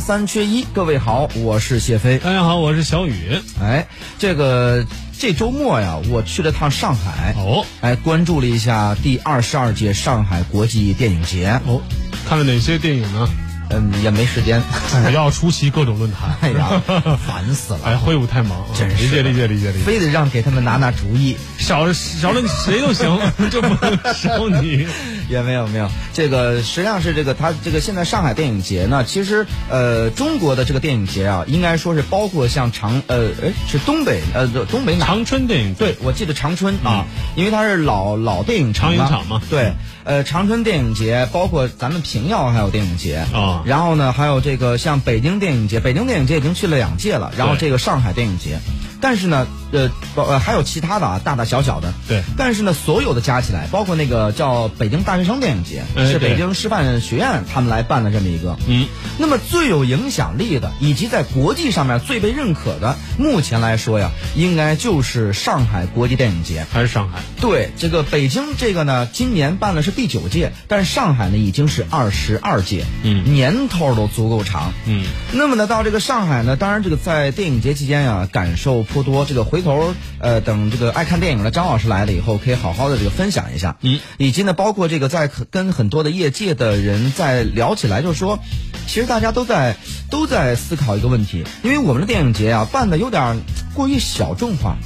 三三缺一，各位好，我是谢飞。大家好，我是小雨。哎，这个这周末呀，我去了趟上海。哦，哎，关注了一下第二十二届上海国际电影节。哦，看了哪些电影呢？嗯，也没时间，主要出席各种论坛。哎呀，烦死了！哎，会务太忙，真是理解理解理解理解。非得让给他们拿拿主意，少少了谁都行，就不能少你。也没有没有，这个实际上是这个他这个现在上海电影节呢，其实呃中国的这个电影节啊，应该说是包括像长呃哎是东北呃东北哪？长春电影对，我记得长春啊，因为它是老老电影长影厂嘛。对，呃长春电影节包括咱们平遥还有电影节啊，然后呢还有这个像北京电影节，北京电影节已经去了两届了，然后这个上海电影节，但是呢呃呃还有其他的啊大大小小的。对，但是呢所有的加起来，包括那个叫北京大学生电影节，是北京师范学院他们来办的这么一个，嗯，那么最有影响力的以及在国际上面最被认可的，目前来说呀，应该就是上海国际电影节，还是上海？对，这个北京这个呢，今年办的是第九届，但是上海呢已经是二十二届，嗯，年头都足够长，嗯，那么呢，到这个上海呢，当然这个在电影节期间呀，感受颇多，这个回头呃等这个爱看电影的张老师来了以后，可以好好的这个分享一下，嗯，以及呢，包括这个在跟很多的业界的人在聊起来，就是说，其实大家都在都在思考一个问题，因为我们的电影节啊办的有点过于小众化，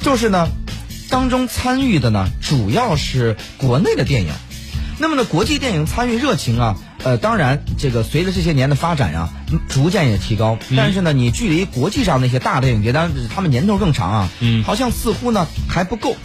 就是呢。当中参与的呢，主要是国内的电影，那么呢，国际电影参与热情啊，呃，当然这个随着这些年的发展呀，逐渐也提高。但是呢，你距离国际上那些大电影节，当然他们年头更长啊，嗯，好像似乎呢还不够。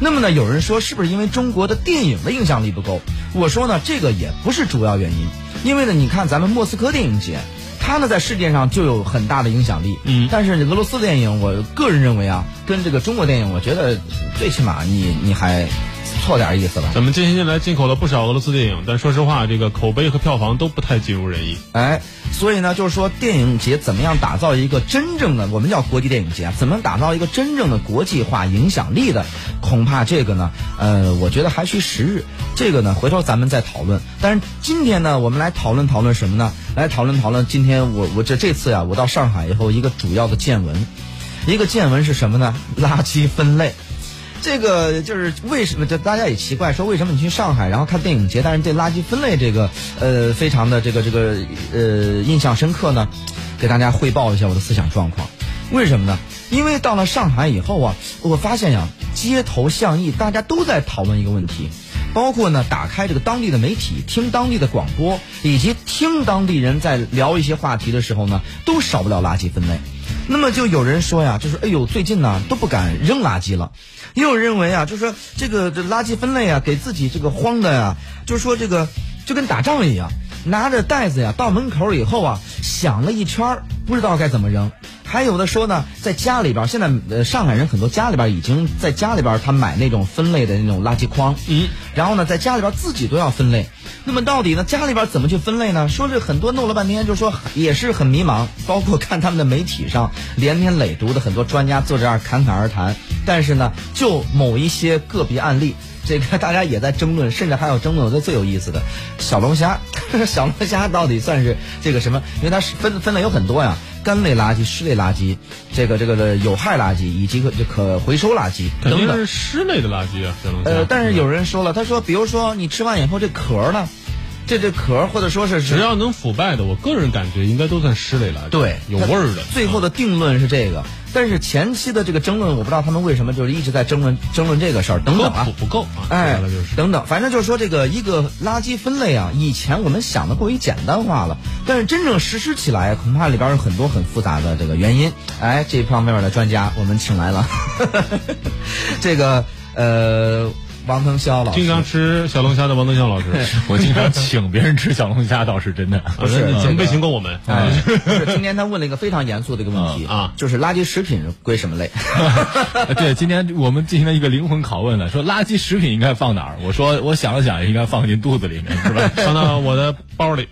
那么呢，有人说是不是因为中国的电影的影响力不够？我说呢，这个也不是主要原因，因为呢，你看咱们莫斯科电影节。它呢，在世界上就有很大的影响力。嗯，但是俄罗斯电影，我个人认为啊，跟这个中国电影，我觉得最起码你你还错点意思了。咱们近些年来进口了不少俄罗斯电影，但说实话，这个口碑和票房都不太尽如人意。哎，所以呢，就是说电影节怎么样打造一个真正的，我们叫国际电影节，怎么打造一个真正的国际化影响力的，恐怕这个呢，呃，我觉得还需时日。这个呢，回头咱们再讨论。但是今天呢，我们来讨论讨论什么呢？来讨论讨论今天我我这这次呀，我到上海以后一个主要的见闻，一个见闻是什么呢？垃圾分类。这个就是为什么？就大家也奇怪说，为什么你去上海然后看电影节，但是对垃圾分类这个呃非常的这个这个呃印象深刻呢？给大家汇报一下我的思想状况。为什么呢？因为到了上海以后啊，我发现呀，街头巷议大家都在讨论一个问题。包括呢，打开这个当地的媒体，听当地的广播，以及听当地人在聊一些话题的时候呢，都少不了垃圾分类。那么就有人说呀，就是哎呦，最近呢都不敢扔垃圾了。也有认为啊，就是说这个这垃圾分类啊，给自己这个慌的呀，就是说这个就跟打仗一样，拿着袋子呀到门口以后啊，想了一圈儿不知道该怎么扔。还有的说呢，在家里边，现在呃上海人很多家里边已经在家里边他买那种分类的那种垃圾筐，嗯，然后呢在家里边自己都要分类。那么到底呢家里边怎么去分类呢？说是很多弄了半天，就说也是很迷茫。包括看他们的媒体上连篇累牍的很多专家坐这儿侃侃而谈，但是呢就某一些个别案例，这个大家也在争论，甚至还有争论。我觉得最有意思的小龙虾，小龙虾到底算是这个什么？因为它是分分类有很多呀。干类垃圾、湿类垃圾，这个这个的有害垃圾以及可可回收垃圾等等。是湿类的垃圾啊，呃，但是有人说了，他说，比如说你吃完以后这壳呢，这这壳或者说是只要能腐败的，我个人感觉应该都算湿类垃圾。对，有味儿的。最后的定论是这个，但是前期的这个争论，我不知道他们为什么就是一直在争论争论这个事儿等等啊，不够啊，哎，就是等等，反正就是说这个一个垃圾分类啊，以前我们想的过于简单化了，但是真正实施起来，恐怕里边有很多很复杂的这个原因。哎，这方面的专家我们请来了，这个呃。王腾霄老师，经常吃小龙虾的王腾霄老师，我经常请别人吃小龙虾，倒是真的。不是，准备请过我们。哎，是今天他问了一个非常严肃的一个问题啊，就是垃圾食品归什么类？对，今天我们进行了一个灵魂拷问了，说垃圾食品应该放哪儿？我说我想了想，应该放进肚子里面，是吧？放到我的包里。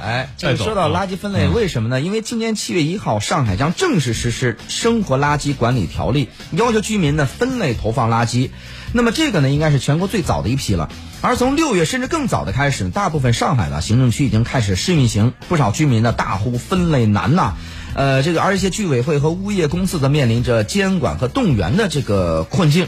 哎，这个说到垃圾分类，为什么呢？因为今年七月一号，上海将正式实施《生活垃圾管理条例》，要求居民呢分类投放垃圾。那么这个呢？应该是全国最早的一批了。而从六月甚至更早的开始，大部分上海的行政区已经开始试运行，不少居民呢大呼分类难呐。呃，这个而一些居委会和物业公司则面临着监管和动员的这个困境。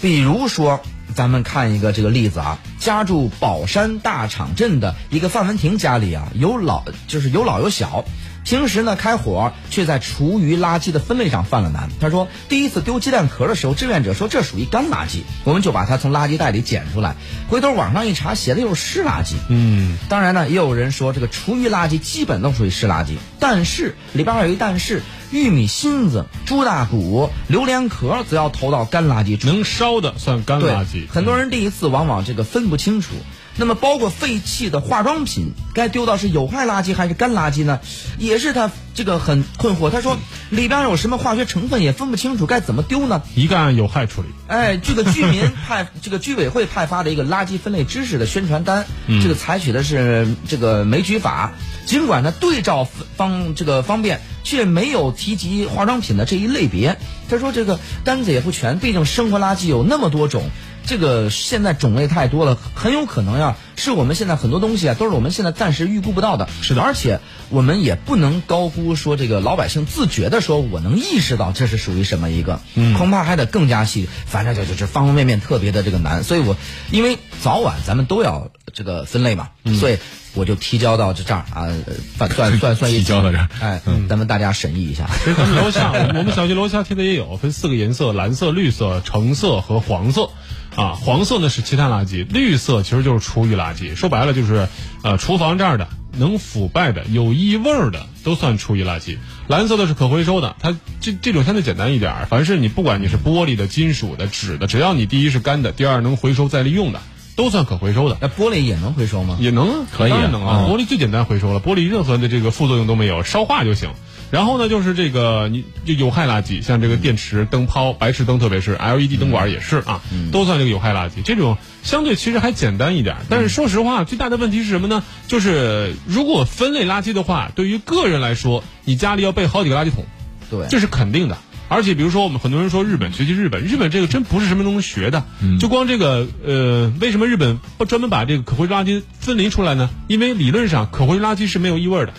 比如说，咱们看一个这个例子啊，家住宝山大场镇的一个范文婷家里啊，有老就是有老有小。平时呢开火，却在厨余垃圾的分类上犯了难。他说，第一次丢鸡蛋壳的时候，志愿者说这属于干垃圾，我们就把它从垃圾袋里捡出来。回头网上一查，写的又是湿垃圾。嗯，当然呢，也有人说这个厨余垃圾基本都属于湿垃圾，但是里边还有一但是，玉米芯子、猪大骨、榴莲壳则要投到干垃圾处。能烧的算干垃圾。很多人第一次往往这个分不清楚。那么，包括废弃的化妆品，该丢到是有害垃圾还是干垃圾呢？也是他这个很困惑。他说里边有什么化学成分也分不清楚，该怎么丢呢？一概按有害处理。哎，这个居民派 这个居委会派发的一个垃圾分类知识的宣传单，这个采取的是这个枚举法，尽管呢对照方这个方便，却没有提及化妆品的这一类别。他说这个单子也不全，毕竟生活垃圾有那么多种。这个现在种类太多了，很有可能呀，是我们现在很多东西啊，都是我们现在暂时预估不到的。是的而且我们也不能高估说这个老百姓自觉的说，我能意识到这是属于什么一个，恐怕还得更加细。反正就就是方方面面特别的这个难，所以我因为早晚咱们都要这个分类嘛，所以我就提交到这这儿啊，算算算 算一提交到这儿哎，咱们大家审议一下。其实咱们楼下，我们小区楼下贴的也有，分四个颜色：蓝色、绿色、橙色和黄色。啊，黄色呢是其他垃圾，绿色其实就是厨余垃圾。说白了就是，呃，厨房这儿的能腐败的、有异味儿的都算厨余垃圾。蓝色的是可回收的，它这这种相对简单一点儿。凡是你不管你是玻璃的、金属的、纸的，只要你第一是干的，第二能回收再利用的，都算可回收的。那玻璃也能回收吗？也能啊，可以当然能啊。嗯玻璃最简单回收了，玻璃任何的这个副作用都没有，烧化就行。然后呢，就是这个你就有害垃圾，像这个电池、灯泡、白炽灯，特别是 LED 灯管也是啊，都算这个有害垃圾。这种相对其实还简单一点，但是说实话，最大的问题是什么呢？就是如果分类垃圾的话，对于个人来说，你家里要备好几个垃圾桶，对，这是肯定的。而且比如说，我们很多人说日本学习日本，日本这个真不是什么都能学的。就光这个呃，为什么日本不专门把这个可回收垃圾分离出来呢？因为理论上可回收垃圾是没有异味的，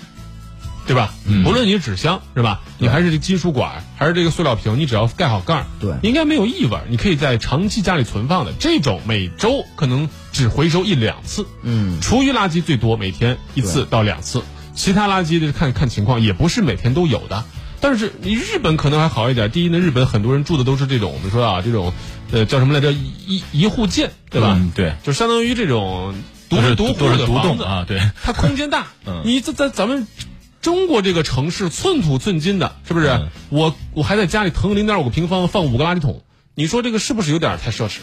对吧？无论你是纸箱是吧，你还是这金属管，还是这个塑料瓶，你只要盖好盖儿，对应该没有异味，你可以在长期家里存放的。这种每周可能只回收一两次。嗯，厨余垃圾最多每天一次到两次，其他垃圾的看看情况，也不是每天都有的。但是你日本可能还好一点，第一呢，日本很多人住的都是这种我们说啊这种，呃叫什么来着一一户建，对吧？嗯对就相当于这种独独户的房子栋啊，对，它空间大。嗯你这在咱们中国这个城市寸土寸金的，是不是？嗯我我还在家里腾零点五个平方放五个垃圾桶，你说这个是不是有点太奢侈？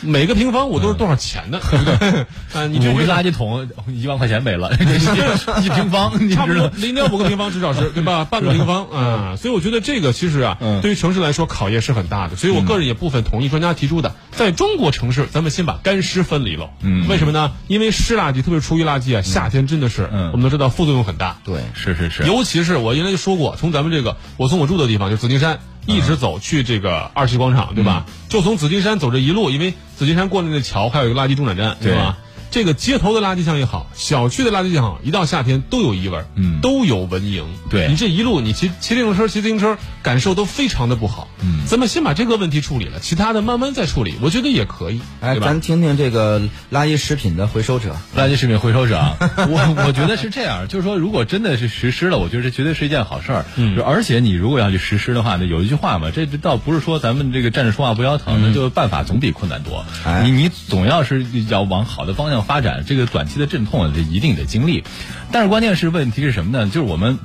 每个平方我都是多少钱的？对不对？啊，你这五个个垃圾桶一万块钱没了，一平方，你差不知道？多零点五个平方至少是对吧？半个平方啊，所以我觉得这个其实啊，嗯对于城市来说考验是很大的。所以我个人也部分同意专家提出的，在中国城市，咱们先把干湿分离了。嗯为什么呢？因为湿垃圾，特别是厨余垃圾啊，夏天真的是嗯我们都知道副作用很大。对，是是是，尤其是我原来就说过，从咱们这个我从我住的地方就紫金山一直走去这个二七广场，对吧？就从紫金山走这一路，因为紫金山过那个桥，还有一个垃圾中转站，对吧？这个街头的垃圾箱也好，小区的垃圾箱也好，一到夏天都有异味，嗯都有蚊蝇。对你这一路你骑骑电动车、骑自行车，感受都非常的不好。嗯咱们先把这个问题处理了，其他的慢慢再处理，我觉得也可以，哎，对吧？咱听听这个垃圾食品的回收者。垃圾食品回收者啊，我我觉得是这样，就是说，如果真的是实施了，我觉得这绝对是一件好事儿。嗯而且你如果要去实施的话呢，有一句话嘛，这这倒不是说咱们这个站着说话不腰疼，那就办法总比困难多。哎你你总要是要往好的方向发展，这个短期的阵痛，这一定得经历。但是关键是问题是什么呢？就是我们。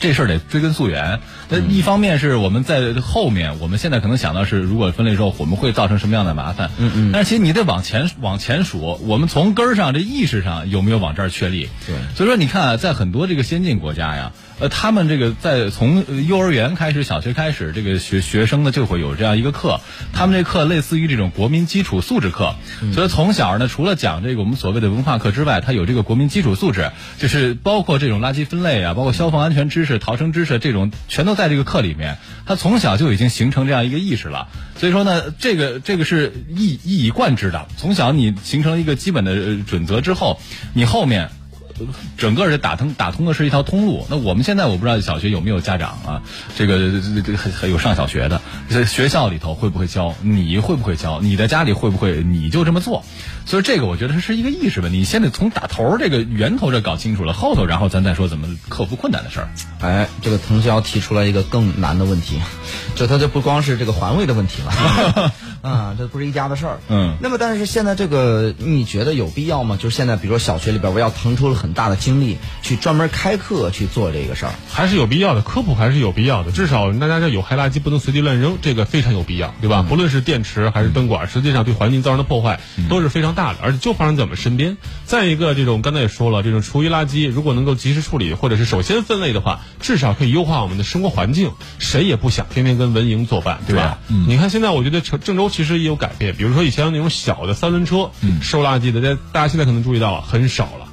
这事儿得追根溯源。那一方面是我们在后面，我们现在可能想到是，如果分类之后，我们会造成什么样的麻烦？嗯嗯。但是其实你得往前往前数，我们从根儿上这意识上有没有往这儿确立？对所以说你看啊，在很多这个先进国家呀，呃，他们这个在从呃幼儿园开始、小学开始，这个学学生呢就会有这样一个课，他们这课类似于这种国民基础素质课，所以从小呢，除了讲这个我们所谓的文化课之外，他有这个国民基础素质，就是包括这种垃圾分类啊，包括消防安全知识。是、逃生知识这种，全都在这个课里面。他从小就已经形成这样一个意识了。所以说呢，这个这个是一一以贯之的。从小你形成一个基本的准则之后，你后面。整个是打通打通的是一条通路。那我们现在我不知道小学有没有家长啊，这个这个很有上小学的，在学校里头会不会教？你会不会教？你的家里会不会？你就这么做？所以这个我觉得是一个意识问题。你先得从打头这个源头这搞清楚了，后头然后咱再说怎么克服困难的事儿。哎，这个滕潇提出来一个更难的问题，就他就不光是这个环卫的问题了。啊，这不是一家的事儿。嗯。那么，但是现在这个，你觉得有必要吗？就是现在，比如说小学里边，我要腾出了很大的精力去专门开课去做这个事儿，还是有必要的。科普还是有必要的。至少大家这有害垃圾不能随地乱扔，这个非常有必要，对吧？不论是电池还是灯管，实际上对环境造成的破坏都是非常大的，而且就发生在我们身边。再一个，这种刚才也说了，这种厨余垃圾如果能够及时处理，或者是首先分类的话，至少可以优化我们的生活环境。谁也不想天天跟蚊蝇作伴，对吧？你看现在，我觉得郑郑州其实也有改变。比如说以前那种小的三轮车收垃圾的，大大家现在可能注意到很少了，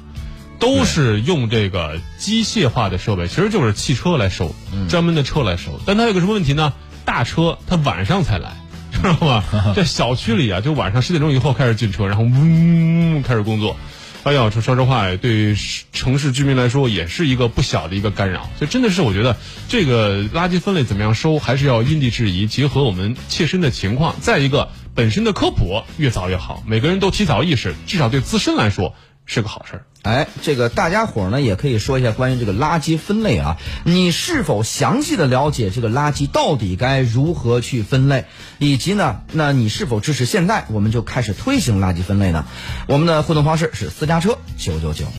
都是用这个机械化的设备，其实就是汽车来收，专门的车来收。但它有个什么问题呢？大车它晚上才来，知道吗？在小区里啊，就晚上十点钟以后开始进车，然后嗡开始工作。哎呀，说说实话，对于城市居民来说也是一个不小的一个干扰。所以真的是，我觉得这个垃圾分类怎么样收，还是要因地制宜，结合我们切身的情况。再一个，本身的科普越早越好，每个人都提早意识，至少对自身来说是个好事儿。哎，这个大家伙儿呢也可以说一下关于这个垃圾分类啊，你是否详细的了解这个垃圾到底该如何去分类，以及呢，那你是否支持现在我们就开始推行垃圾分类呢？我们的互动方式是私家车九九九。